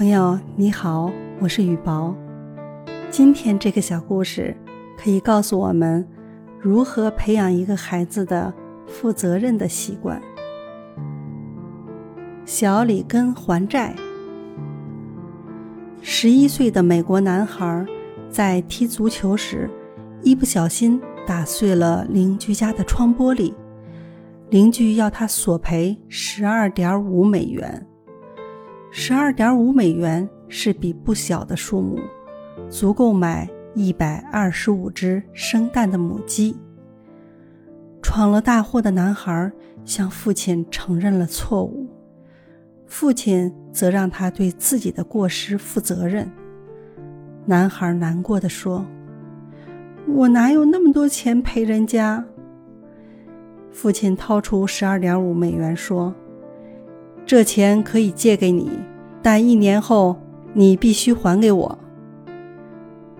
朋友你好，我是雨薄。今天这个小故事可以告诉我们如何培养一个孩子的负责任的习惯。小里根还债。十一岁的美国男孩在踢足球时，一不小心打碎了邻居家的窗玻璃，邻居要他索赔十二点五美元。十二点五美元是笔不小的数目，足够买一百二十五只生蛋的母鸡。闯了大祸的男孩向父亲承认了错误，父亲则让他对自己的过失负责任。男孩难过的说：“我哪有那么多钱赔人家？”父亲掏出十二点五美元说。这钱可以借给你，但一年后你必须还给我。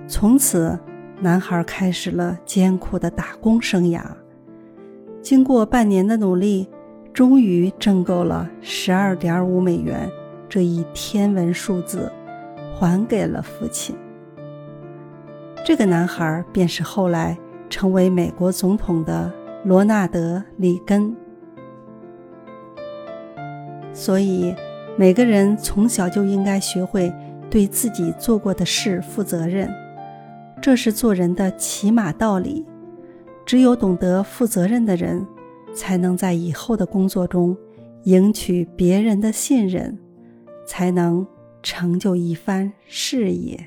从此，男孩开始了艰苦的打工生涯。经过半年的努力，终于挣够了十二点五美元这一天文数字，还给了父亲。这个男孩便是后来成为美国总统的罗纳德·里根。所以，每个人从小就应该学会对自己做过的事负责任，这是做人的起码道理。只有懂得负责任的人，才能在以后的工作中赢取别人的信任，才能成就一番事业。